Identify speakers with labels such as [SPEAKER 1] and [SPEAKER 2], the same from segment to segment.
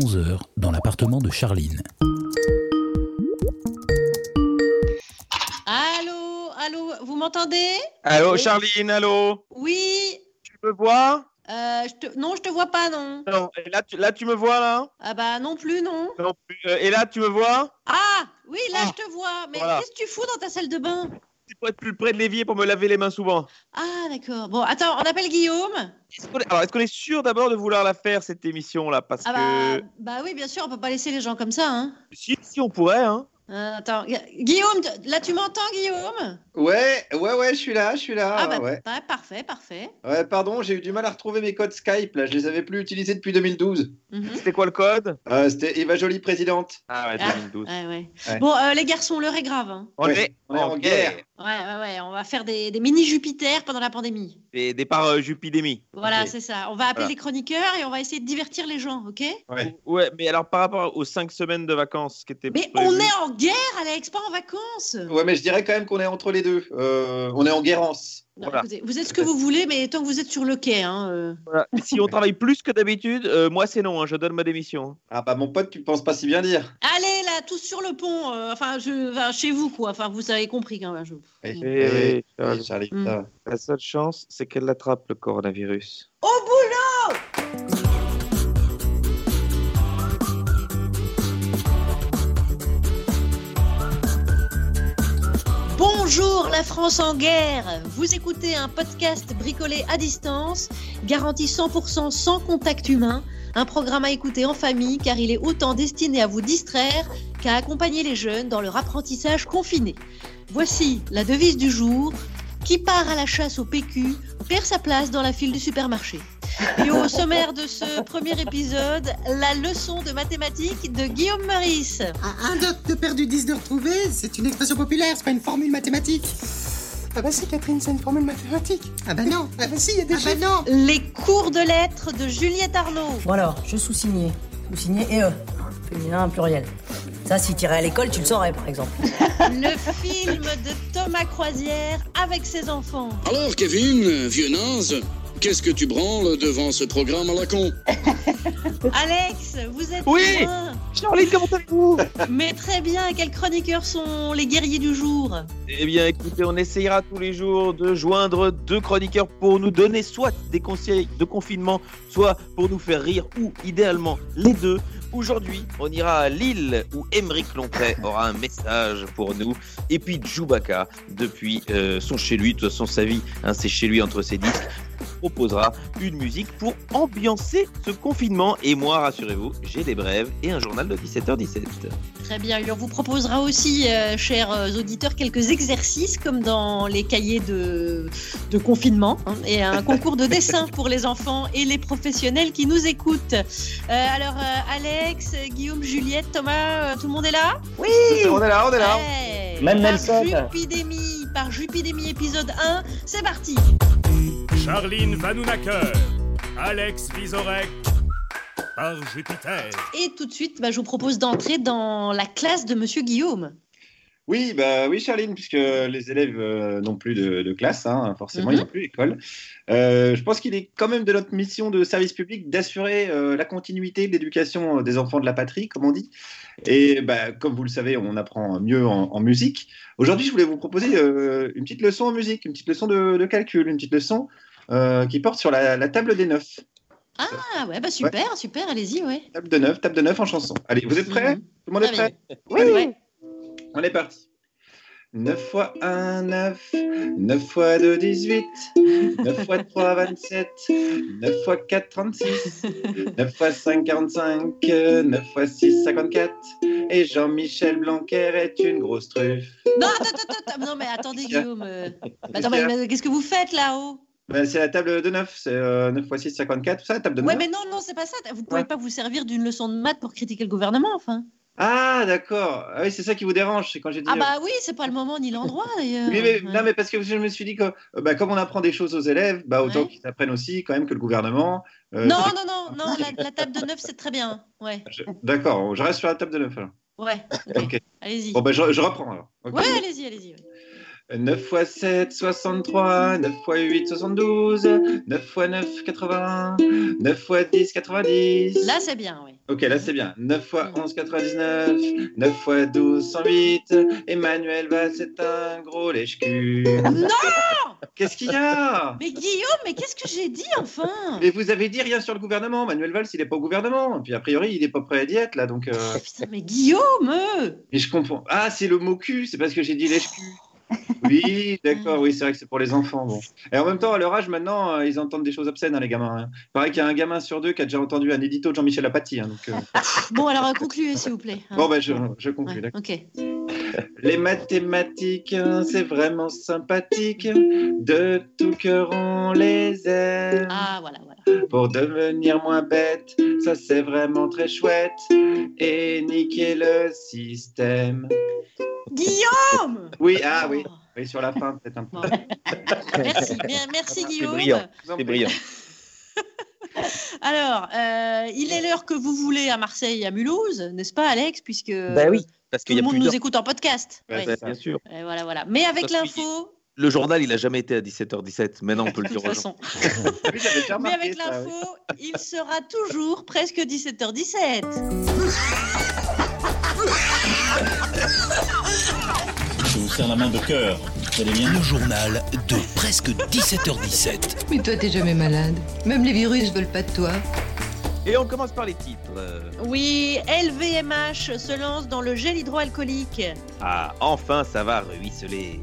[SPEAKER 1] 11h dans l'appartement de Charline.
[SPEAKER 2] Allô, allô, vous m'entendez?
[SPEAKER 3] Allô. Charline, allô?
[SPEAKER 2] Oui.
[SPEAKER 3] Tu me vois?
[SPEAKER 2] Euh, je te... Non, je te vois pas, non.
[SPEAKER 3] Non, et là tu, là, tu me vois, là?
[SPEAKER 2] Ah bah non plus, non.
[SPEAKER 3] Non plus. Euh, Et là, tu me vois?
[SPEAKER 2] Ah, oui, là,
[SPEAKER 3] Ah.
[SPEAKER 2] je te vois. Mais
[SPEAKER 3] Voilà.
[SPEAKER 2] qu'est-ce que tu fous dans ta salle de bain?
[SPEAKER 3] C'est pour être plus près de l'évier pour me laver les mains souvent.
[SPEAKER 2] Ah, d'accord. Bon, attends, on appelle Guillaume.
[SPEAKER 3] Est... Alors, est-ce qu'on est sûr d'abord de vouloir la faire, cette émission-là? Parce
[SPEAKER 2] Ah
[SPEAKER 3] que...
[SPEAKER 2] bah, bah oui, bien sûr, on peut pas laisser les gens comme ça, hein.
[SPEAKER 3] Si, si, on pourrait, hein.
[SPEAKER 2] Euh, attends, Gu- Guillaume, là tu m'entends, Guillaume?
[SPEAKER 4] Ouais, ouais, ouais, je suis là, je suis là.
[SPEAKER 2] Ah bah,
[SPEAKER 4] ouais.
[SPEAKER 2] bah, parfait, parfait.
[SPEAKER 4] ouais, pardon, j'ai eu du mal à retrouver mes codes Skype, là, je les avais plus utilisés depuis 2012.
[SPEAKER 2] Mhm.
[SPEAKER 3] C'était quoi le code?
[SPEAKER 4] Euh, C'était Eva Jolie présidente.
[SPEAKER 3] Ah ouais,
[SPEAKER 2] Ah.
[SPEAKER 3] 2012.
[SPEAKER 2] Ouais, ouais.
[SPEAKER 4] Ouais.
[SPEAKER 2] Bon, euh, les garçons, l'heure est grave. Hein.
[SPEAKER 3] On,
[SPEAKER 4] Ouais,
[SPEAKER 3] est
[SPEAKER 4] on est en guerre.
[SPEAKER 2] Ouais, ouais, ouais, on va faire des, des mini Jupiter pendant la pandémie.
[SPEAKER 3] Des départs euh, Jupidémie.
[SPEAKER 2] Voilà, c'est ça. On va appeler
[SPEAKER 3] Voilà.
[SPEAKER 2] les chroniqueurs et on va essayer de divertir les gens, ok?
[SPEAKER 4] Ouais.
[SPEAKER 3] Ouais, mais alors par rapport aux 5 semaines de vacances qui étaient
[SPEAKER 2] Mais
[SPEAKER 3] prévues-
[SPEAKER 2] on est en guerre, Alex, pas en vacances.
[SPEAKER 4] Ouais, mais je dirais quand même qu'on est entre les deux. Euh, on est en guérance.
[SPEAKER 2] Non,
[SPEAKER 3] Voilà.
[SPEAKER 2] écoutez, vous êtes ce que vous voulez, mais tant que vous êtes sur le quai, hein, euh.
[SPEAKER 3] Voilà. Si on travaille plus que d'habitude, euh, moi c'est non, hein, je donne ma démission.
[SPEAKER 4] Ah bah mon pote, tu penses pas si bien dire.
[SPEAKER 2] Allez, là, tous sur le pont. euh, enfin, je, enfin, chez vous, quoi. Enfin, vous avez compris quand même. je-
[SPEAKER 4] Eh, eh,
[SPEAKER 3] Eh,
[SPEAKER 4] eh, Charlie,
[SPEAKER 2] Mm.
[SPEAKER 4] va.
[SPEAKER 3] La seule chance, c'est qu'elle attrape le coronavirus.
[SPEAKER 2] Au boulot Bonjour la France en guerre Vous écoutez un podcast bricolé à distance, garanti 100% sans contact humain, un programme à écouter en famille car il est autant destiné à vous distraire qu'à accompagner les jeunes dans leur apprentissage confiné. Voici la devise du jour, qui part à la chasse au PQ perd sa place dans la file du supermarché. Et au sommaire de ce premier épisode, la leçon de mathématiques de Guillaume Meurice.
[SPEAKER 5] Un, un dot de perdu, 10 de retrouvé, c'est une expression populaire, c'est pas une formule mathématique. Ah bah si Catherine, c'est une formule mathématique. Ah bah non, ah bah si, il y a des ah bah non.
[SPEAKER 2] Les cours de lettres de Juliette Arnaud.
[SPEAKER 6] Bon alors, je sous-signais. Sous-signé et E. Féminin pluriel. Ça, si t'irais à l'école, tu le saurais, par exemple.
[SPEAKER 2] Le film de Thomas Croisière avec ses enfants.
[SPEAKER 7] Alors, Kevin, vieux naze, qu'est-ce que tu branles devant ce programme à la con
[SPEAKER 2] Alex, vous êtes
[SPEAKER 3] Oui.
[SPEAKER 2] loin.
[SPEAKER 3] Charlie, comment allez-vous
[SPEAKER 2] Mais très bien, quels chroniqueurs sont les guerriers du jour?
[SPEAKER 3] Eh bien, écoutez, on essayera tous les jours de joindre deux chroniqueurs pour nous donner soit des conseils de confinement, soit pour nous faire rire, ou idéalement les deux. Aujourd'hui, on ira à Lille où Émeric Lompré aura un message pour nous. Et puis Djoubaka, depuis euh, son chez lui, de toute façon sa vie, hein, c'est chez lui entre ses disques, proposera une musique pour ambiancer ce confinement. Et moi, rassurez-vous, j'ai des brèves et un journal de 17h17.
[SPEAKER 2] Très bien, et on vous proposera aussi, euh, chers euh, auditeurs, quelques exercices comme dans les cahiers de, de confinement hein, et un concours de dessin pour les enfants et les professionnels qui nous écoutent. Euh, alors, euh, Alex, Guillaume, Juliette, Thomas, euh, tout le monde est là?
[SPEAKER 4] On est là, on est là.
[SPEAKER 2] Ouais.
[SPEAKER 8] Même
[SPEAKER 2] par
[SPEAKER 8] Nelson.
[SPEAKER 2] Jupidémie, par Jupidémie épisode 1, c'est parti
[SPEAKER 9] Charline Vanhoenacker, Alex Vizorek, par Jupiter.
[SPEAKER 2] Et tout de suite, bah, je vous propose d'entrer dans la classe de Monsieur Guillaume.
[SPEAKER 4] Oui, bah oui, Charline, puisque les élèves euh, n'ont plus de, de classe, hein, forcément,
[SPEAKER 2] Mhm.
[SPEAKER 4] ils n'ont plus d'école. Euh, je pense qu'il est quand même de notre mission de service public d'assurer euh, la continuité de l'éducation des enfants de la patrie, comme on dit. Et bah, comme vous le savez, on apprend mieux en, en musique. Aujourd'hui, je voulais vous proposer euh, une petite leçon en musique, une petite leçon de, de calcul, une petite leçon euh, qui porte sur la, la table des neufs.
[SPEAKER 2] Ah ouais, bah super, super, allez-y, ouais.
[SPEAKER 4] Table de neuf, table de neuf en chanson. Allez, vous êtes prêts?
[SPEAKER 2] Mhm.
[SPEAKER 4] Tout le monde est
[SPEAKER 2] Très
[SPEAKER 4] prêt?
[SPEAKER 2] Oui, ouais.
[SPEAKER 4] On est parti. 9 fois 1, 9. 9 fois 2, 18. 9 fois 3, 27. 9 fois 4, 36. 9 fois 5, 45. 9 fois 6, 54. Et Jean-Michel Blanquer est une grosse truffe.
[SPEAKER 2] Non, attends, attends, attends, non, mais attendez, Guillaume. euh, Attends, mais, mais qu'est-ce que vous faites là-haut?
[SPEAKER 4] Ben, c'est la table de 9. C'est euh, 9 fois 6, 54. Tout ça, la table de 9.
[SPEAKER 2] Ouais, mais non, non, c'est pas ça. Vous pouvez
[SPEAKER 4] Ouais.
[SPEAKER 2] pas vous servir d'une leçon de maths pour critiquer le gouvernement, enfin.
[SPEAKER 4] Ah, d'accord. Ah oui, c'est ça qui vous dérange. C'est quand j'ai dit.
[SPEAKER 2] Ah bah oui, c'est pas le moment ni l'endroit d'ailleurs.
[SPEAKER 4] Oui, mais,
[SPEAKER 2] Ouais.
[SPEAKER 4] non, mais parce que je me suis dit que euh, bah, comme on apprend des choses aux élèves, bah, autant
[SPEAKER 2] Ouais.
[SPEAKER 4] qu'ils apprennent aussi quand même que le gouvernement. euh,
[SPEAKER 2] Non, non, non, non, la, la table de neuf, c'est très bien. Ouais,
[SPEAKER 4] D'accord, je reste sur la table de 9 alors.
[SPEAKER 2] ouais.
[SPEAKER 4] Ok.
[SPEAKER 2] Allez-y.
[SPEAKER 4] Bon, bah, je, je reprends alors.
[SPEAKER 2] Ouais, allez-y, allez-y. Ouais.
[SPEAKER 4] 9 x 7, 63. 9 x 8, 72. 9 x 9, 81. 9 x 10, 90.
[SPEAKER 2] Là, c'est bien, oui.
[SPEAKER 4] Ok, là c'est bien. 9 x 11, 99. 9 x 12, 108. Emmanuel Valls, c'est un gros lèche-cul.
[SPEAKER 2] Non
[SPEAKER 4] Qu'est-ce qu'il y a?
[SPEAKER 2] Mais Guillaume, mais qu'est-ce que j'ai dit enfin?
[SPEAKER 4] Mais vous avez dit rien sur le gouvernement. Manuel Valls, il n'est pas au gouvernement. Puis a priori, il n'est pas prêt à y être là. Donc, euh,
[SPEAKER 2] Putain, mais Guillaume
[SPEAKER 4] Mais je comprends. Ah, c'est le mot cul. C'est parce que j'ai dit lèche-cul. Oui, d'accord, oui, c'est vrai que c'est pour les enfants. Bon. Et en même temps, à leur âge, maintenant, euh, ils entendent des choses obscènes, hein, les gamins. hein. Il paraît qu'il y a un gamin sur deux qui a déjà entendu un édito de Jean-Michel Apathy. hein, donc, euh,
[SPEAKER 2] Bon, alors concluez, s'il vous plaît. hein.
[SPEAKER 4] Bon, ben, je, je conclue.
[SPEAKER 2] Ouais,
[SPEAKER 4] d'accord.
[SPEAKER 2] ok.
[SPEAKER 4] Les mathématiques, c'est vraiment sympathique. De tout cœur, on les aime.
[SPEAKER 2] Ah, voilà, voilà.
[SPEAKER 4] Pour devenir moins bête, ça c'est vraiment très chouette. Et niquer le système.
[SPEAKER 2] Guillaume
[SPEAKER 4] Oui, ah oui.
[SPEAKER 2] Oh,
[SPEAKER 4] Oui, sur la fin, peut-être un peu.
[SPEAKER 2] Merci, bien, merci
[SPEAKER 3] C'est
[SPEAKER 2] Guillaume.
[SPEAKER 3] brillant. C'est brillant.
[SPEAKER 2] Alors, euh, il est l'heure que vous voulez à Marseille et à Mulhouse, n'est-ce pas, Alex Puisque
[SPEAKER 3] Bah oui, parce
[SPEAKER 2] tout
[SPEAKER 3] qu'il y
[SPEAKER 2] le
[SPEAKER 3] a
[SPEAKER 2] monde nous écoute en podcast.
[SPEAKER 4] Ouais.
[SPEAKER 3] Bien sûr.
[SPEAKER 2] Et voilà, voilà. Mais avec l'info,
[SPEAKER 3] Le journal, il a jamais été à 17h17. Maintenant, on peut le
[SPEAKER 2] de
[SPEAKER 3] dire aux gens.
[SPEAKER 2] Mais avec l'info, il sera toujours presque 17h17.
[SPEAKER 1] Je vous serre la main de cœur. Vous allez bien? Le journal de presque 17h17.
[SPEAKER 8] Mais toi, t'es jamais malade. Même les virus veulent pas de toi.
[SPEAKER 3] Et on commence par les titres.
[SPEAKER 2] Oui, LVMH se lance dans le gel hydroalcoolique.
[SPEAKER 3] Ah, enfin, ça va ruisseler.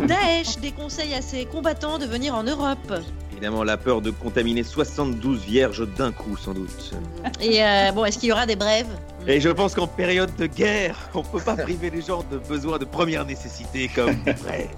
[SPEAKER 2] Daesh déconseille à ses combattants de venir en Europe.
[SPEAKER 3] Évidemment, la peur de contaminer 72 vierges d'un coup, sans doute.
[SPEAKER 2] Et euh, bon, est-ce qu'il y aura des brèves?
[SPEAKER 3] Et je pense qu'en période de guerre, on peut pas priver les gens de besoins de première nécessité comme vrai.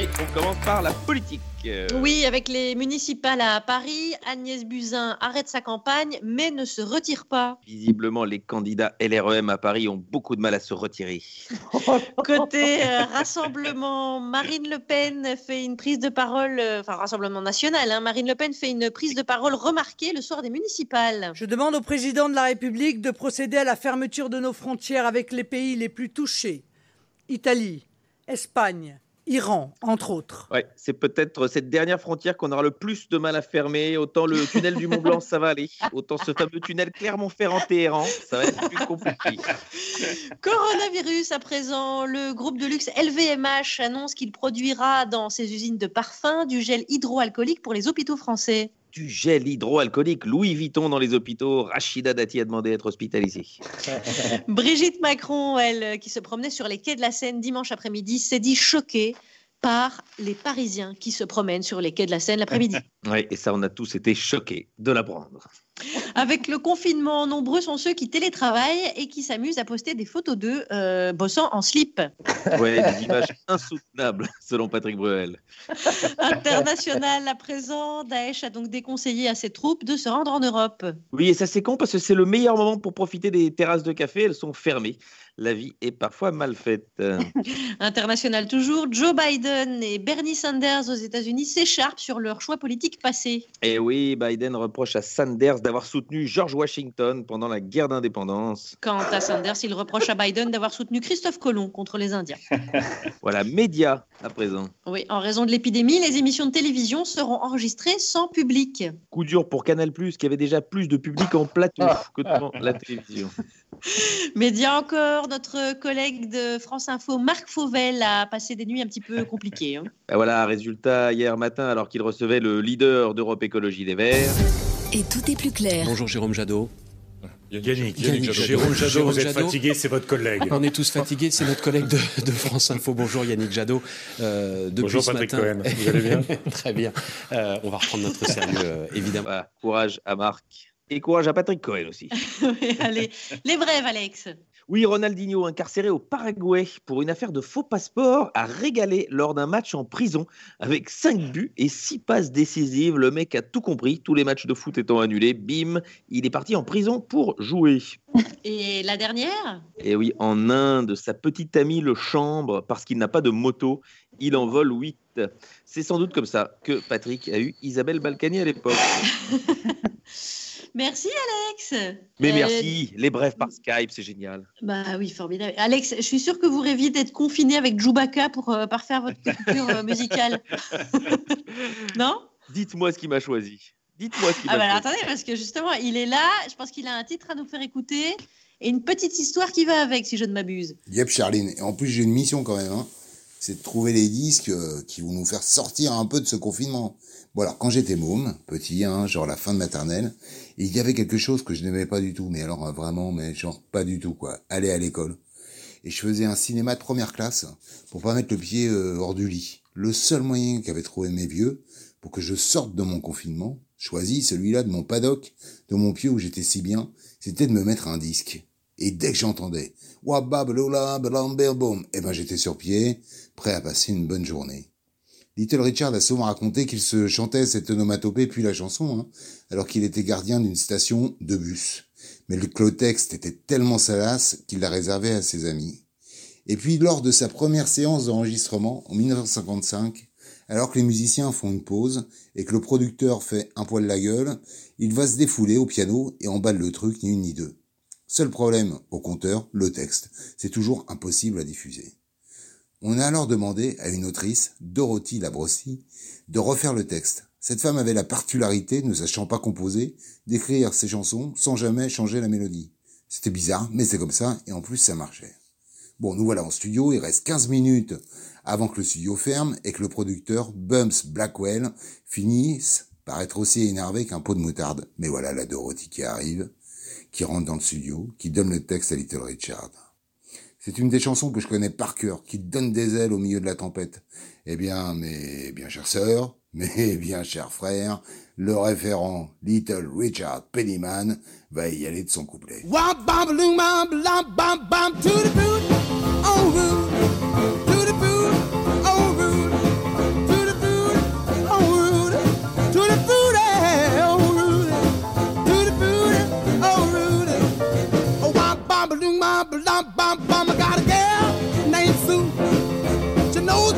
[SPEAKER 3] Et on commence par la politique. Euh,
[SPEAKER 2] Oui, avec les municipales à Paris, Agnès Buzyn arrête sa campagne, mais ne se retire pas.
[SPEAKER 3] Visiblement, les candidats LREM à Paris ont beaucoup de mal à se retirer.
[SPEAKER 2] Côté euh, rassemblement, Marine Le Pen fait une prise de parole, euh, enfin rassemblement national, hein, Marine Le Pen fait une prise de parole remarquée le soir des municipales.
[SPEAKER 10] Je demande au président de la République de procéder à la fermeture de nos frontières avec les pays les plus touchés. Italie, Espagne, Iran, entre autres.
[SPEAKER 3] Ouais, c'est peut-être cette dernière frontière qu'on aura le plus de mal à fermer. Autant le tunnel du Mont Blanc, ça va aller. Autant ce fameux tunnel Clermont-Ferrand-Téhéran, ça va être plus compliqué.
[SPEAKER 2] Coronavirus à présent, le groupe de luxe LVMH annonce qu'il produira dans ses usines de parfums du gel hydroalcoolique pour les hôpitaux français.
[SPEAKER 3] Du gel hydroalcoolique, Louis Vuitton dans les hôpitaux. Rachida Dati a demandé à être hospitalisée.
[SPEAKER 2] Brigitte Macron, elle, qui se promenait sur les quais de la Seine dimanche après-midi, s'est dit choquée par les Parisiens qui se promènent sur les quais de la Seine l'après-midi.
[SPEAKER 3] Ouais, et ça, on a tous été choqués de l'apprendre.
[SPEAKER 2] Avec le confinement, nombreux sont ceux qui télétravaillent et qui s'amusent à poster des photos d'eux euh, bossant en slip.
[SPEAKER 3] Ouais, des images insoutenables, selon Patrick Bruel.
[SPEAKER 2] International à présent, Daesh a donc déconseillé à ses troupes de se rendre en Europe.
[SPEAKER 3] Oui, et ça c'est con parce que c'est le meilleur moment pour profiter des terrasses de café. Elles sont fermées. La vie est parfois mal faite.
[SPEAKER 2] International toujours, Joe Biden et Bernie Sanders aux États-Unis s'écharpent sur leur choix politique passé.
[SPEAKER 3] Et oui, Biden reproche à Sanders d'avoir soutenu George Washington pendant la guerre d'indépendance.
[SPEAKER 2] Quant à Sanders, il reproche à Biden d'avoir soutenu Christophe Colomb contre les Indiens.
[SPEAKER 3] Voilà, médias à présent.
[SPEAKER 2] Oui, en raison de l'épidémie, les émissions de télévision seront enregistrées sans public.
[SPEAKER 3] Coup dur pour Canal+, qui avait déjà plus de public en plateau que devant la télévision.
[SPEAKER 2] Média encore, notre collègue de France Info, Marc Fauvel, a passé des nuits un petit peu compliquées. hein.
[SPEAKER 3] Ben voilà, résultat, hier matin, alors qu'il recevait le leader d'Europe Écologie Les Verts,
[SPEAKER 8] Et tout est plus clair.
[SPEAKER 11] Bonjour Jérôme Jadot.
[SPEAKER 9] Yannick,
[SPEAKER 11] Yannick Jadot.
[SPEAKER 9] Jérôme Jadot,
[SPEAKER 11] Jérôme
[SPEAKER 9] vous êtes
[SPEAKER 11] Jadot.
[SPEAKER 9] fatigué, c'est votre collègue.
[SPEAKER 11] On est tous fatigués, c'est notre collègue de, de France Info. Bonjour Yannick Jadot. Euh, depuis
[SPEAKER 9] Bonjour
[SPEAKER 11] ce
[SPEAKER 9] Patrick
[SPEAKER 11] matin...
[SPEAKER 9] Cohen, vous allez bien?
[SPEAKER 11] Très bien. Euh, on va reprendre notre sérieux, euh, évidemment.
[SPEAKER 3] Voilà, courage à Marc et courage à Patrick Cohen aussi.
[SPEAKER 2] Oui, Allez, les brèves, Alex.
[SPEAKER 3] Oui, Ronaldinho, incarcéré au Paraguay pour une affaire de faux passeport, a régalé lors d'un match en prison avec 5 buts et 6 passes décisives. Le mec a tout compris, tous les matchs de foot étant annulés, bim, il est parti en prison pour jouer.
[SPEAKER 2] Et la dernière?
[SPEAKER 3] Et oui, en Inde, sa petite amie le chambre parce qu'il n'a pas de moto, il en vole 8. C'est sans doute comme ça que Patrick a eu Isabelle Balkany à l'époque.
[SPEAKER 2] Merci Alex.
[SPEAKER 3] Mais
[SPEAKER 2] Euh,
[SPEAKER 3] merci, les brèves par Skype, c'est génial.
[SPEAKER 2] Bah oui, formidable. Alex, je suis sûre que vous rêviez d'être confiné avec Chewbacca pour euh, parfaire votre culture euh, musicale. non?
[SPEAKER 3] Dites-moi ce qui m'a choisi. Dites-moi ce qui
[SPEAKER 2] Ah
[SPEAKER 3] m'a
[SPEAKER 2] bah alors, attendez, parce que justement, il est là. Je pense qu'il a un titre à nous faire écouter et une petite histoire qui va avec, si je ne m'abuse.
[SPEAKER 12] Yep, Charline. Et en plus, j'ai une mission quand même. Hein. C'est de trouver les disques qui vont nous faire sortir un peu de ce confinement. Bon, alors, quand j'étais môme, petit, hein, genre la fin de maternelle, il y avait quelque chose que je n'aimais pas du tout. Mais alors, euh, vraiment, mais genre pas du tout, quoi. Aller à l'école. Et je faisais un cinéma de première classe pour pas mettre le pied euh, hors du lit. Le seul moyen qu'avaient trouvé mes vieux pour que je sorte de mon confinement, choisi celui-là de mon paddock, de mon pied où j'étais si bien, c'était de me mettre un disque. Et dès que j'entendais Wabablola boum, eh ben j'étais sur pied, prêt à passer une bonne journée. Little Richard a souvent raconté qu'il se chantait cette onomatopée puis la chanson, hein, alors qu'il était gardien d'une station de bus. Mais le clotexte était tellement salace qu'il l'a réservé à ses amis. Et puis lors de sa première séance d'enregistrement en 1955, alors que les musiciens font une pause et que le producteur fait un poil la gueule, il va se défouler au piano et emballe le truc ni une ni deux. Seul problème au compteur, le texte. C'est toujours impossible à diffuser. On a alors demandé à une autrice, Dorothy Labrossi, de refaire le texte. Cette femme avait la particularité, ne sachant pas composer, d'écrire ses chansons sans jamais changer la mélodie. C'était bizarre, mais c'est comme ça, et en plus ça marchait. Bon, nous voilà en studio, il reste 15 minutes avant que le studio ferme et que le producteur, Bumps Blackwell, finisse par être aussi énervé qu'un pot de moutarde. Mais voilà la Dorothy qui arrive, qui rentre dans le studio, qui donne le texte à Little Richard. C'est une des chansons que je connais par cœur, qui donne des ailes au milieu de la tempête. Eh bien, mes bien chères sœurs, mes bien chers frères, le référent Little Richard Pennyman va y aller de son couplet.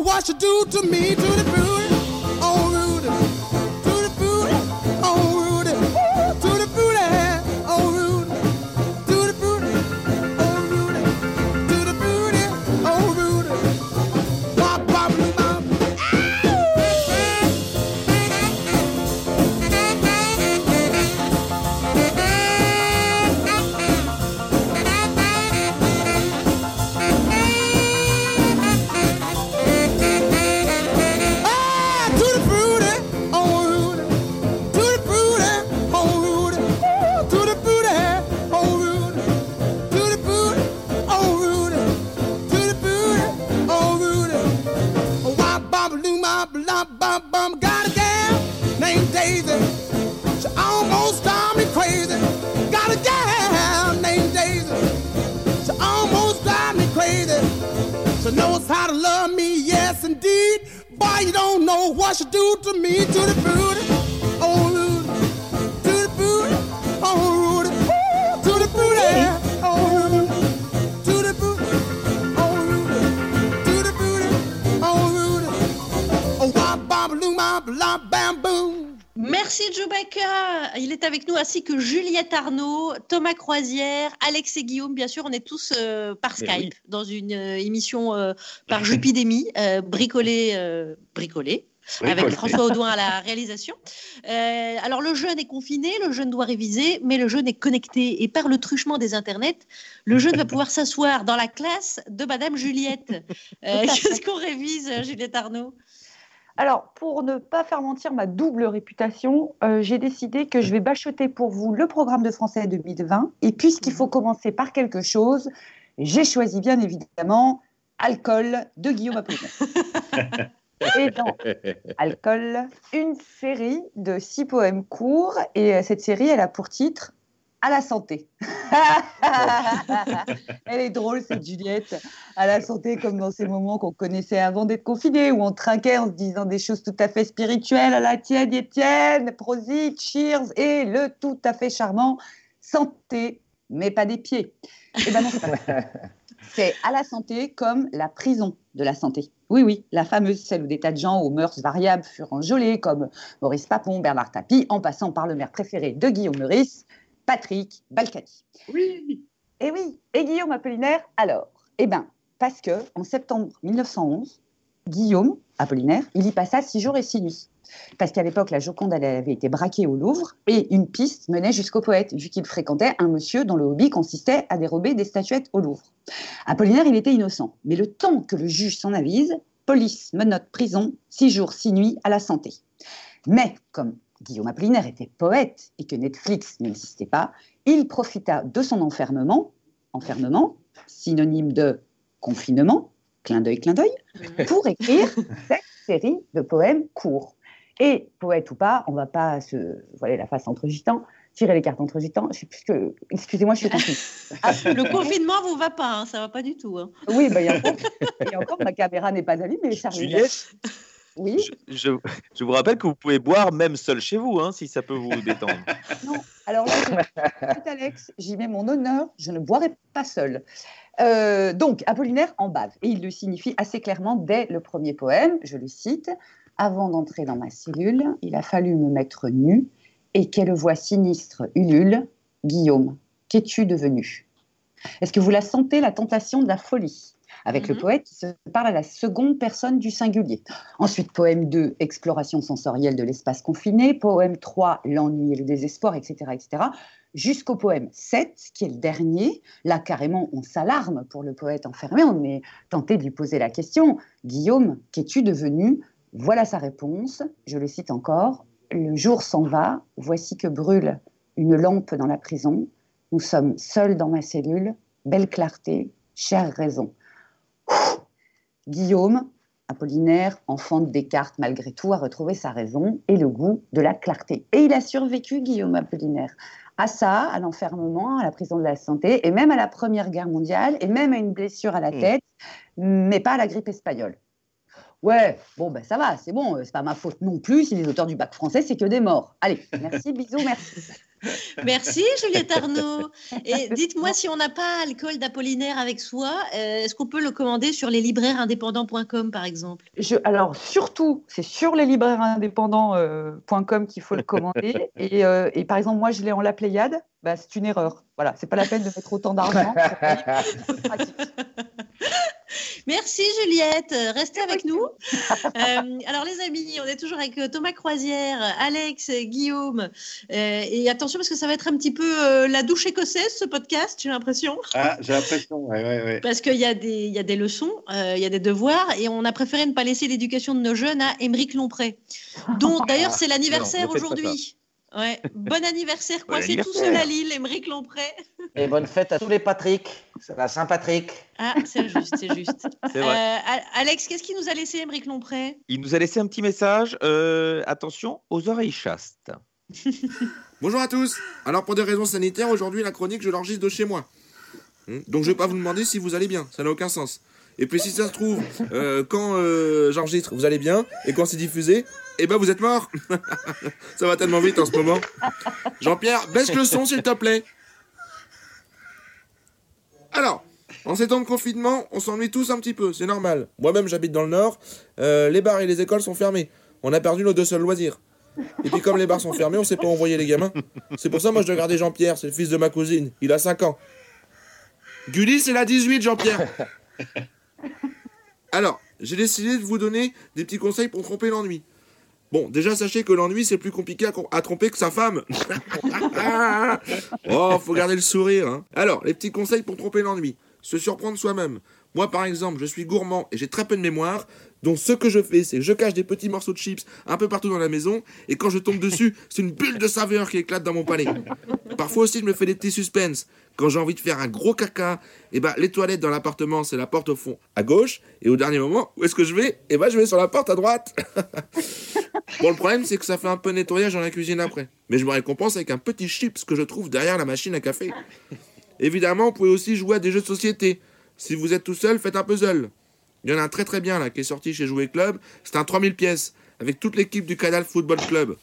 [SPEAKER 13] what she do to me. To the booty,
[SPEAKER 2] Merci Chewbacca. Il est avec nous ainsi que Juliette Arnaud, Thomas Croisière, Alex et Guillaume. Bien sûr, on est tous euh, par
[SPEAKER 3] Mais
[SPEAKER 2] Skype
[SPEAKER 3] oui.
[SPEAKER 2] dans une euh, émission euh, par Jupidémie, bricolée, bricolée. Avec. François Audouin à la réalisation. Euh, alors le jeune est confiné, le jeune doit réviser, mais le jeune est connecté et par le truchement des internets, le jeune va pouvoir s'asseoir dans la classe de Madame Juliette. Euh. Qu'est-ce qu'on révise, Juliette Arnaud?
[SPEAKER 14] Alors, pour ne pas faire mentir ma double réputation, euh, j'ai décidé que je vais bachoter pour vous le programme de français 2020. Et puisqu'il faut commencer par quelque chose, j'ai choisi bien évidemment Alcool de Guillaume Apollinaire. Et dans Alcool, une série de six poèmes courts. Et euh, cette série, elle a pour titre À la santé. elle est drôle, cette Juliette. À la santé, comme dans ces moments qu'on connaissait avant d'être confinés, où on trinquait en se disant des choses tout à fait spirituelles à la tienne, Étienne, Prosit, Cheers, et le tout à fait charmant Santé, mais pas des pieds. Eh ben non, c'est pas vrai. C'est à la santé comme la prison de la santé. Oui, oui, la fameuse, celle où des tas de gens aux mœurs variables furent enjolés, comme Maurice Papon, Bernard Tapie, en passant par le maire préféré de Guillaume Meurice, Patrick Balkany.
[SPEAKER 4] Oui.
[SPEAKER 14] Et oui, et Guillaume Apollinaire, alors? Eh bien, parce que en septembre 1911, Guillaume Apollinaire, il y passa six jours et six nuits. Parce qu'à l'époque, la Joconde elle avait été braquée au Louvre et une piste menait jusqu'au poète, vu qu'il fréquentait un monsieur dont le hobby consistait à dérober des statuettes au Louvre. Apollinaire, il était innocent. Mais le temps que le juge s'en avise, police, menottes, prison, six jours, six nuits à la santé. Mais comme Guillaume Apollinaire était poète et que Netflix n'existait pas, il profita de son enfermement, enfermement, synonyme de confinement, clin d'œil, clin d'œil, pour écrire cette série de poèmes courts. Et poète ou pas, on va pas se voiler la face entre gitans, tirer les cartes entre gitans. Je sais plus que. Excusez-moi, je suis confuse.
[SPEAKER 2] Le confinement vous va pas, hein, ça va pas du tout. hein.
[SPEAKER 14] Oui, bah, il y a encore, il y a encore, ma caméra n'est pas allumée, Charlie. Oui.
[SPEAKER 3] je, je- je vous rappelle que vous pouvez boire même seul chez vous, hein, si ça peut vous détendre.
[SPEAKER 14] Non, alors là, Alex, j'y mets mon honneur, je ne boirai pas seul. Euh, donc, Apollinaire en bave, et il le signifie assez clairement dès le premier poème, je le cite Avant d'entrer dans ma cellule, il a fallu me mettre nu, et quelle voix sinistre ulule Guillaume, qu'es-tu devenu? Est-ce que vous la sentez, la tentation de la folie? Avec le poète qui se parle à la seconde personne du singulier. Ensuite, poème 2, exploration sensorielle de l'espace confiné. Poème 3, l'ennui et le désespoir, etc. etc. Jusqu'au poème 7, qui est le dernier. Là, carrément, on s'alarme pour le poète enfermé. On est tenté de lui poser la question Guillaume, qu'es-tu devenu? Voilà sa réponse. Je le cite encore Le jour s'en va. Voici que brûle une lampe dans la prison. Nous sommes seuls dans ma cellule. Belle clarté, chère raison. Guillaume, Apollinaire, enfant de Descartes malgré tout, a retrouvé sa raison et le goût de la clarté. Et il a survécu, Guillaume Apollinaire, à ça, à l'enfermement, à la prison de la santé, et même à la Première Guerre mondiale, et même à une blessure à la tête, mais pas à la grippe espagnole. Ouais, bon, ben ça va, c'est bon, euh, c'est pas ma faute non plus si les auteurs du bac français, c'est que des morts. Allez, merci, bisous, merci.
[SPEAKER 2] Merci Juliette Arnaud. Et dites-moi si on n'a pas alcool d'Apollinaire avec soi, euh, est-ce qu'on peut le commander sur les libraires indépendants.com par exemple?
[SPEAKER 14] Je, alors, surtout, c'est sur les libraires indépendants.com qu'il faut le commander. et, euh, et par exemple, moi, je l'ai en la Pléiade. Bah, c'est une erreur. Voilà, c'est pas la peine de mettre autant d'argent.
[SPEAKER 2] Merci Juliette, restez avec nous. Euh, alors les amis, on est toujours avec euh, Thomas Croisière, Alex, Guillaume. Euh, et attention parce que ça va être un petit peu euh, la douche écossaise ce podcast, j'ai l'impression.
[SPEAKER 4] Ah, j'ai l'impression, ouais, ouais.
[SPEAKER 2] Parce qu'il y, a des- y a des leçons, il y a des devoirs, et on a préféré ne pas laisser l'éducation de nos jeunes à Émeric Lompré, dont d'ailleurs c'est l'anniversaire aujourd'hui. Ouais. Bon anniversaire,
[SPEAKER 15] Bon
[SPEAKER 2] coincé tout seul à Lille, Émeric Lompré.
[SPEAKER 15] Et bonne fête à tous les Patrick. C'est la Saint-Patrick.
[SPEAKER 2] Ah, c'est juste, c'est juste.
[SPEAKER 3] C'est vrai.
[SPEAKER 2] Euh, Al- Alex, qu'est-ce qui nous a laissé Émeric Lompré?
[SPEAKER 3] Il nous a laissé un petit message. euh, attention aux oreilles chastes.
[SPEAKER 16] Bonjour à tous. Alors pour des raisons sanitaires, aujourd'hui la chronique je l'enregistre de chez moi. Hmm. Donc je vais pas vous demander si vous allez bien, ça n'a aucun sens. Et puis si ça se trouve, euh, quand euh, j'enregistre, vous allez bien, et quand c'est diffusé, eh ben vous êtes mort. ça va tellement vite en ce moment. Jean-Pierre, baisse le son s'il te plaît. Alors, en ces temps de confinement, on s'ennuie tous un petit peu, c'est normal. Moi-même j'habite dans le nord, euh, les bars et les écoles sont fermés. On a perdu nos deux seuls loisirs. Et puis comme les bars sont fermés, on sait pas où envoyer les gamins. C'est pour ça moi je dois garder Jean-Pierre, c'est le fils de ma cousine. Il a 5 ans. Gulli, c'est la 18, Jean-Pierre. Alors, j'ai décidé de vous donner des petits conseils pour tromper l'ennui. Bon, déjà sachez que l'ennui c'est plus compliqué à, à tromper que sa femme. oh, faut garder le sourire. hein. Alors, les petits conseils pour tromper l'ennui. Se surprendre soi-même. Moi, par exemple, je suis gourmand et j'ai très peu de mémoire. Donc ce que je fais, c'est que je cache des petits morceaux de chips un peu partout dans la maison, et quand je tombe dessus, c'est une bulle de saveur qui éclate dans mon palais. Parfois aussi, je me fais des petits suspens. Quand j'ai envie de faire un gros caca, et ben les toilettes dans l'appartement, c'est la porte au fond à gauche, et au dernier moment, où est-ce que je vais? Et ben je vais sur la porte à droite. bon, le problème, c'est que ça fait un peu nettoyage dans la cuisine après. Mais je me récompense avec un petit chips que je trouve derrière la machine à café. Évidemment, vous pouvez aussi jouer à des jeux de société. Si vous êtes tout seul, faites un puzzle. Il y en a un très très bien là qui est sorti chez Jouet Club. C'est un 3000 pièces avec toute l'équipe du Canal Football Club.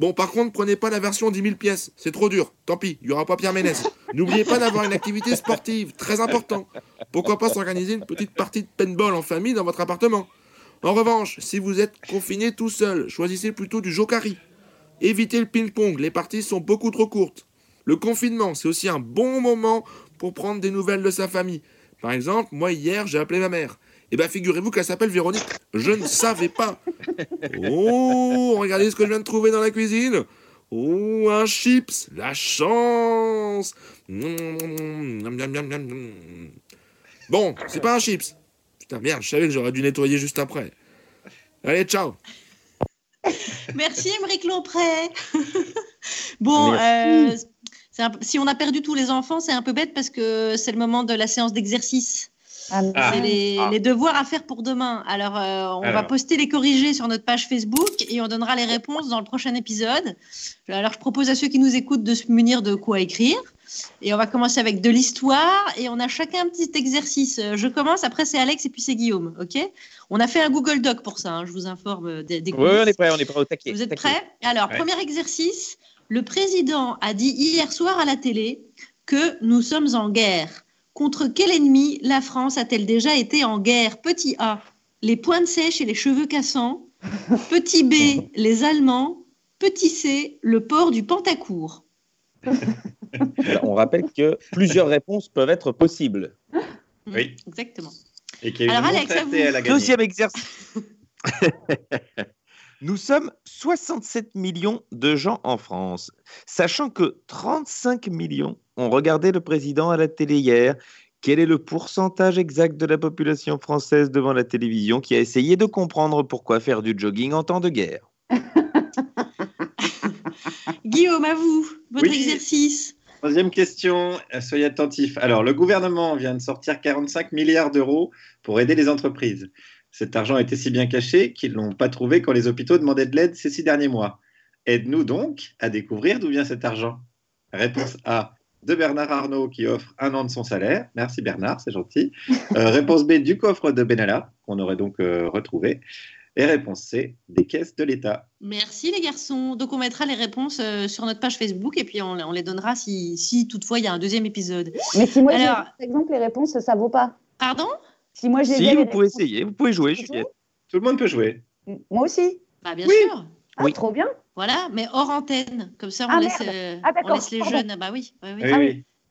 [SPEAKER 16] Bon, par contre, prenez pas la version 10 000 pièces. C'est trop dur. Tant pis, il y aura pas Pierre Ménès. N'oubliez pas d'avoir une activité sportive, très important. Pourquoi pas s'organiser une petite partie de paintball en famille dans votre appartement? En revanche, si vous êtes confiné tout seul, choisissez plutôt du jokari. Évitez le ping-pong, les parties sont beaucoup trop courtes. Le confinement, c'est aussi un bon moment pour prendre des nouvelles de sa famille. Par exemple, moi hier, j'ai appelé ma mère. Eh bien, figurez-vous qu'elle s'appelle Véronique. Je ne savais pas. Oh, regardez ce que je viens de trouver dans la cuisine. Oh, un chips. La chance. Bon, c'est pas un chips. Putain, merde, je savais que j'aurais dû nettoyer juste après. Allez, ciao.
[SPEAKER 2] Merci, Émeric Lompré. bon, euh, un si on a perdu tous les enfants, c'est un peu bête parce que c'est le moment de la séance d'exercice.
[SPEAKER 14] Ah,
[SPEAKER 2] C'est les,
[SPEAKER 3] Ah.
[SPEAKER 2] les devoirs à faire pour demain. Alors, euh, on va poster les corrigés sur notre page Facebook et on donnera les réponses dans le prochain épisode. Alors, je propose à ceux qui nous écoutent de se munir de quoi écrire. Et on va commencer avec de l'histoire et on a chacun un petit exercice. Euh, Je commence, après c'est Alex et puis c'est Guillaume. Ok? On a fait un Google Doc pour ça, hein, je vous informe euh, des, des
[SPEAKER 3] Oui,
[SPEAKER 2] coulisses.
[SPEAKER 3] on est prêt, on est prêt au taquet.
[SPEAKER 2] Vous êtes
[SPEAKER 3] taquet.
[SPEAKER 2] prêts? Alors,
[SPEAKER 3] Ouais.
[SPEAKER 2] premier exercice. Le président a dit hier soir à la télé que nous sommes en guerre. Contre quel ennemi la France a-t-elle déjà été en guerre? Petit A, les pointes sèches et les cheveux cassants. Petit B, les Allemands. Petit C, le port du Pantacourt.
[SPEAKER 3] Alors, on rappelle que plusieurs réponses peuvent être possibles.
[SPEAKER 4] Oui.
[SPEAKER 2] Exactement.
[SPEAKER 4] Et qu'il y a
[SPEAKER 2] Alors,
[SPEAKER 4] une
[SPEAKER 2] Alex, à vous.
[SPEAKER 4] à.
[SPEAKER 3] Deuxième exercice. Nous sommes 67 millions de gens en France, sachant que 35 millions ont regardé le président à la télé hier. Quel est le pourcentage exact de la population française devant la télévision qui a essayé de comprendre pourquoi faire du jogging en temps de guerre?
[SPEAKER 2] Guillaume, à vous, votre
[SPEAKER 4] Oui.
[SPEAKER 2] exercice.
[SPEAKER 4] Troisième question, euh, soyez attentifs. Alors, le gouvernement vient de sortir 45 milliards d'euros pour aider les entreprises. Cet argent était si bien caché qu'ils ne l'ont pas trouvé quand les hôpitaux demandaient de l'aide ces six derniers mois. Aide-nous donc à découvrir d'où vient cet argent. Réponse A, de Bernard Arnault qui offre un an de son salaire. Merci Bernard, c'est gentil. Euh, réponse B, du coffre de Benalla, qu'on aurait donc euh, retrouvé. Et réponse C, des caisses de l'État.
[SPEAKER 2] Merci les garçons. Donc on mettra les réponses euh, sur notre page Facebook et puis on, on les donnera si, si toutefois il y a un deuxième épisode.
[SPEAKER 14] Mais si moi j'ai,
[SPEAKER 2] Alors-
[SPEAKER 14] par exemple, les réponses, ça vaut pas.
[SPEAKER 2] Pardon?
[SPEAKER 14] Si moi j'ai
[SPEAKER 3] Si, vous pouvez
[SPEAKER 14] réponses-
[SPEAKER 3] essayer, vous pouvez jouer, Juliette.
[SPEAKER 4] Tout le monde peut jouer.
[SPEAKER 14] Moi aussi.
[SPEAKER 2] Bah, bien
[SPEAKER 14] Oui.
[SPEAKER 2] sûr.
[SPEAKER 14] Ah,
[SPEAKER 3] Oui.
[SPEAKER 14] trop bien.
[SPEAKER 2] Voilà, mais hors antenne. Comme ça, on,
[SPEAKER 14] Ah,
[SPEAKER 2] laisse, euh,
[SPEAKER 14] Ah,
[SPEAKER 2] on laisse les
[SPEAKER 14] pardon.
[SPEAKER 2] jeunes. Ah, bah oui. oui, oui.
[SPEAKER 14] Ah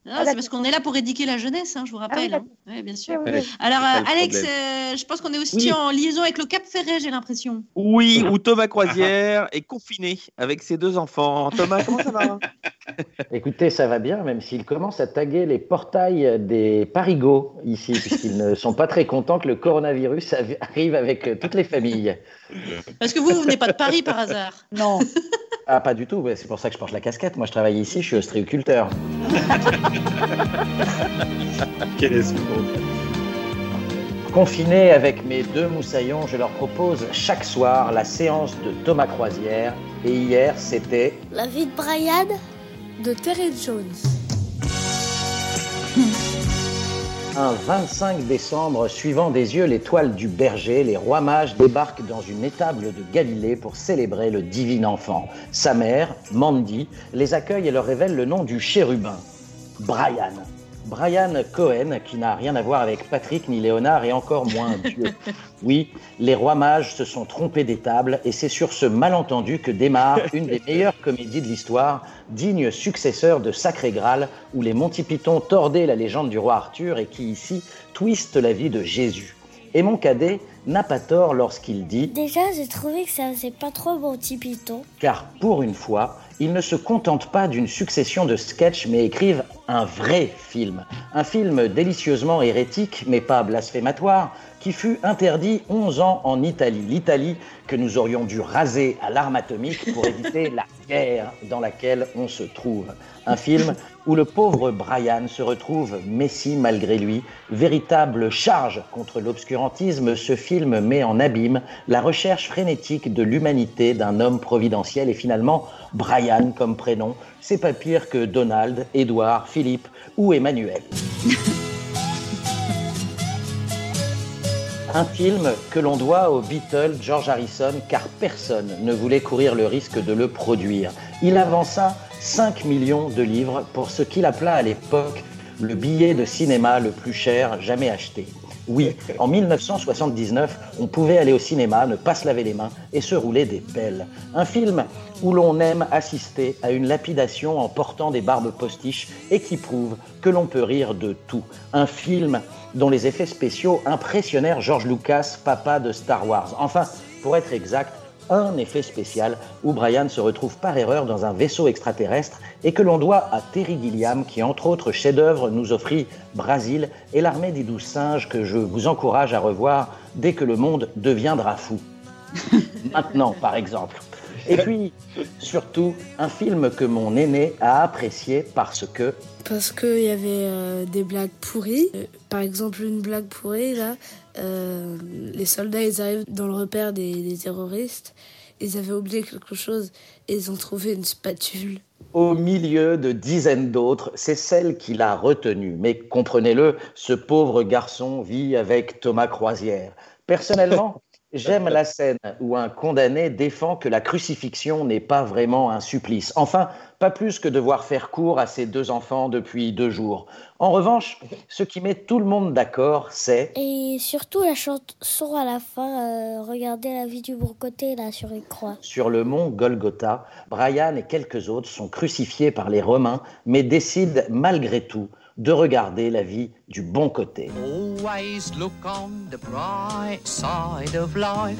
[SPEAKER 14] Ah,
[SPEAKER 2] c'est
[SPEAKER 14] d'accord.
[SPEAKER 2] parce qu'on est là pour éduquer la jeunesse, hein, je vous rappelle.
[SPEAKER 14] d'accord.
[SPEAKER 2] hein. Oui, bien sûr.
[SPEAKER 14] Oui.
[SPEAKER 2] Alors,
[SPEAKER 3] C'est
[SPEAKER 2] euh,
[SPEAKER 3] le
[SPEAKER 2] Alex, euh, je pense qu'on est aussi
[SPEAKER 3] Oui.
[SPEAKER 2] en liaison avec le Cap Ferret, j'ai l'impression.
[SPEAKER 3] Oui, où Thomas Croisière est confiné avec ses deux enfants. Thomas, comment ça va?
[SPEAKER 15] Écoutez, ça va bien, même s'ils commencent à taguer les portails des parigots ici, puisqu'ils ne sont pas très contents que le coronavirus av- arrive avec toutes les familles.
[SPEAKER 2] Parce que vous, vous venez pas de Paris par hasard.
[SPEAKER 14] Non.
[SPEAKER 15] Ah, pas du tout, c'est pour ça que je porte la casquette. Moi, je travaille ici, je suis ostréiculteur.
[SPEAKER 4] Quel escroc.
[SPEAKER 15] Confiné avec mes deux moussaillons, je leur propose chaque soir la séance de Thomas Croisière. Et hier, c'était
[SPEAKER 17] La vie de Brian? De Terry Jones.
[SPEAKER 15] Un 25 décembre, suivant des yeux l'étoile du berger, les rois mages débarquent dans une étable de Galilée pour célébrer le divin enfant. Sa mère, Mandy, les accueille et leur révèle le nom du chérubin, Brian. Brian Cohen, qui n'a rien à voir avec Patrick ni Léonard et encore moins Dieu. Oui, les rois mages se sont trompés d'étable et c'est sur ce malentendu que démarre une des meilleures comédies de l'histoire, digne successeur de Sacré Graal, où les Monty Python tordaient la légende du roi Arthur et qui ici twiste la vie de Jésus. Et mon cadet n'a pas tort lorsqu'il dit
[SPEAKER 17] Déjà, j'ai trouvé que ça faisait pas trop bon petit
[SPEAKER 15] car pour une fois, ils ne se contentent pas d'une succession de sketchs, mais écrivent un vrai film. Un film délicieusement hérétique, mais pas blasphématoire, qui fut interdit 11 ans en Italie. L'Italie que nous aurions dû raser à l'arme atomique pour éviter la guerre dans laquelle on se trouve. Un film où le pauvre Brian se retrouve messie malgré lui. Véritable charge contre l'obscurantisme, ce film met en abîme la recherche frénétique de l'humanité d'un homme providentiel et finalement Brian comme prénom, c'est pas pire que Donald, Édouard, Philippe ou Emmanuel. Un film que l'on doit au Beatle George Harrison car personne ne voulait courir le risque de le produire. Il avança 5 millions de livres pour ce qu'il appela à l'époque le billet de cinéma le plus cher jamais acheté. Oui, en 1979, on pouvait aller au cinéma, ne pas se laver les mains et se rouler des pelles. Un film où l'on aime assister à une lapidation en portant des barbes postiches et qui prouve que l'on peut rire de tout. Un film dont les effets spéciaux impressionnèrent George Lucas, papa de Star Wars. Enfin, pour être exact, un effet spécial où Brian se retrouve par erreur dans un vaisseau extraterrestre et que l'on doit à Terry Gilliam qui, entre autres chefs-d'œuvre, nous offrit Brasil et l'armée des douze singes que je vous encourage à revoir dès que le monde deviendra fou. Maintenant, par exemple. Et puis, surtout, un film que mon aîné a apprécié parce que
[SPEAKER 17] Parce qu'il y avait euh, des blagues pourries. Euh, Par exemple, une blague pourrie, là, euh, les soldats, ils arrivent dans le repère des, des terroristes. Ils avaient oublié quelque chose et ils ont trouvé une spatule.
[SPEAKER 15] Au milieu de dizaines d'autres, c'est celle qui l'a retenu. Mais comprenez-le, ce pauvre garçon vit avec Thomas Croisière. Personnellement, j'aime la scène où un condamné défend que la crucifixion n'est pas vraiment un supplice. Enfin, pas plus que devoir faire court à ses deux enfants depuis deux jours. En revanche, ce qui met tout le monde d'accord, c'est
[SPEAKER 17] Et surtout la chanson à la fin, euh, regardez la vie du bon côté là sur une croix.
[SPEAKER 15] Sur le mont Golgotha, Brian et quelques autres sont crucifiés par les Romains, mais décident malgré tout de regarder la vie du bon côté.
[SPEAKER 18] Always look on the bright side of life.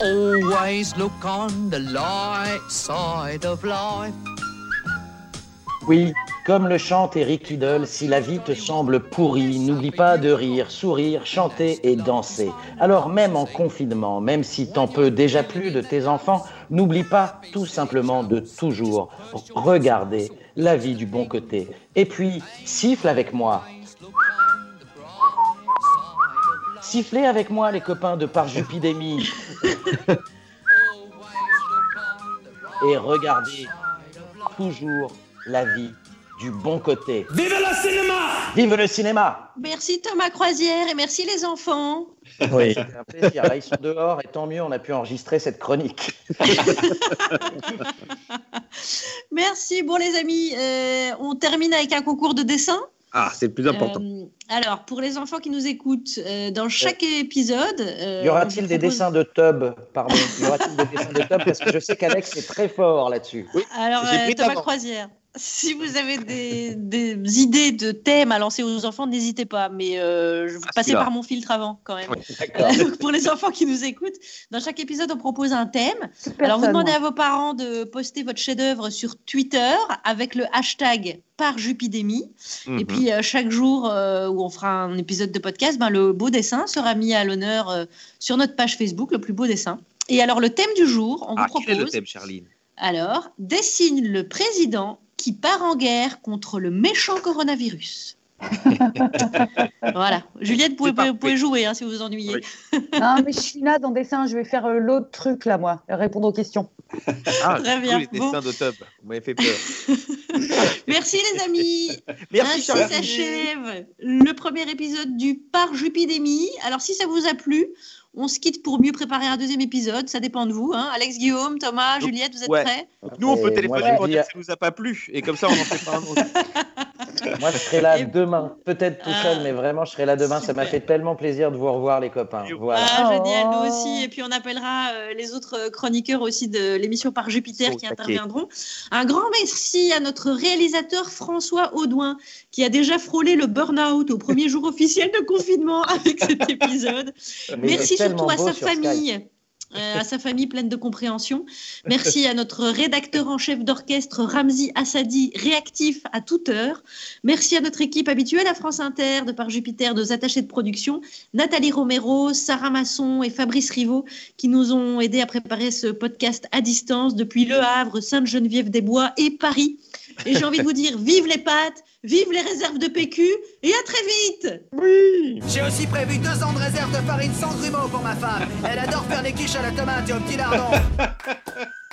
[SPEAKER 18] Always look on the light side of life.
[SPEAKER 15] Oui, comme le chante Eric Idle, si la vie te semble pourrie, n'oublie pas de rire, sourire, chanter et danser. Alors même en confinement, même si t'en peux déjà plus de tes enfants, n'oublie pas tout simplement de toujours regarder la vie du bon côté. Et puis, siffle avec moi. Sifflez avec moi les copains de Parjupidémie. et regardez toujours la vie du bon côté.
[SPEAKER 18] Vive le cinéma
[SPEAKER 15] Vive le cinéma
[SPEAKER 2] Merci Thomas Croisière et merci les enfants.
[SPEAKER 15] Oui, c'était un plaisir. Là, ils sont dehors et tant mieux, on a pu enregistrer cette chronique.
[SPEAKER 2] Merci. Bon les amis, euh, on termine avec un concours de dessin.
[SPEAKER 3] Ah, c'est le plus important.
[SPEAKER 2] Euh, alors, pour les enfants qui nous écoutent, euh, dans chaque épisode... euh,
[SPEAKER 15] Y aura-t-il des
[SPEAKER 2] propose-
[SPEAKER 15] dessins de tub Pardon, y aura-t-il des dessins de tub? Parce que je sais qu'Alex est très fort là-dessus.
[SPEAKER 2] Alors,
[SPEAKER 15] J'ai
[SPEAKER 2] euh,
[SPEAKER 15] pris
[SPEAKER 2] Thomas. Croisière, si vous avez des, des idées de thèmes à lancer aux enfants, n'hésitez pas. Mais euh, je vous passez
[SPEAKER 3] celui-là.
[SPEAKER 2] par mon filtre avant, quand même. Pour les enfants qui nous écoutent, dans chaque épisode, on propose un thème. Alors, vous demandez
[SPEAKER 14] moi.
[SPEAKER 2] à vos parents de poster votre chef-d'œuvre sur Twitter avec le hashtag par Jupidémie.
[SPEAKER 3] Mhm.
[SPEAKER 2] Et puis, euh, chaque jour euh, où on fera un épisode de podcast, ben, le beau dessin sera mis à l'honneur euh, sur notre page Facebook, le plus beau dessin. Et alors, le thème du jour, on
[SPEAKER 3] Ah,
[SPEAKER 2] vous
[SPEAKER 3] quel est le
[SPEAKER 2] propose.
[SPEAKER 3] thème, Charline?
[SPEAKER 2] Alors, dessine le président qui part en guerre contre le méchant coronavirus. voilà. Juliette, vous pouvez, jouer hein, si vous vous ennuyez.
[SPEAKER 14] Non, mais je suis là dans dessin, je vais faire euh, l'autre truc là, moi, répondre aux questions.
[SPEAKER 3] Ah,
[SPEAKER 2] Très bien.
[SPEAKER 3] coup, les
[SPEAKER 2] Bon.
[SPEAKER 3] dessins de tub. Vous m'avez fait peur.
[SPEAKER 2] Merci les amis.
[SPEAKER 3] Merci,
[SPEAKER 2] Ainsi s'achève le premier épisode du Par Jupidémie. Alors si ça vous a plu, on se quitte pour mieux préparer un deuxième épisode. Ça dépend de vous. hein. Alex, Guillaume, Thomas, Juliette, vous êtes
[SPEAKER 3] Ouais.
[SPEAKER 2] prêts?
[SPEAKER 3] Nous, on peut téléphoner
[SPEAKER 15] moi,
[SPEAKER 3] pour dire que ça nous a pas plu. Et comme ça, on en fait pas un autre.
[SPEAKER 15] Moi, je serai là demain. Peut-être tout seul, mais vraiment, je serai là demain. Ça m'a fait tellement plaisir de vous revoir, les copains. Voilà.
[SPEAKER 2] Ah, génial, nous aussi. Et puis on appellera euh, les autres euh, chroniqueurs aussi de l'émission Par Jupiter qui
[SPEAKER 15] taquet.
[SPEAKER 2] interviendront. Un grand merci à notre réalisateur François Audouin qui a déjà frôlé le burn-out au premier jour officiel de confinement avec cet épisode.
[SPEAKER 15] Mais
[SPEAKER 2] Merci surtout à sa
[SPEAKER 15] sur
[SPEAKER 2] famille. Euh, à sa famille pleine de compréhension. Merci à notre rédacteur en chef d'orchestre Ramzi Assadi, réactif à toute heure. Merci à notre équipe habituelle à France Inter, de par Jupiter, nos attachés de production, Nathalie Romero, Sarah Masson et Fabrice Rivaud, qui nous ont aidés à préparer ce podcast à distance depuis Le Havre, Sainte-Geneviève-des-Bois et Paris. Et j'ai envie de vous dire, vive les pâtes, vive les réserves de PQ et à très vite
[SPEAKER 3] Oui
[SPEAKER 19] J'ai aussi prévu deux ans de réserve de farine sans grumeaux pour ma femme. Elle adore faire les quiches à la tomate et au petit lardon.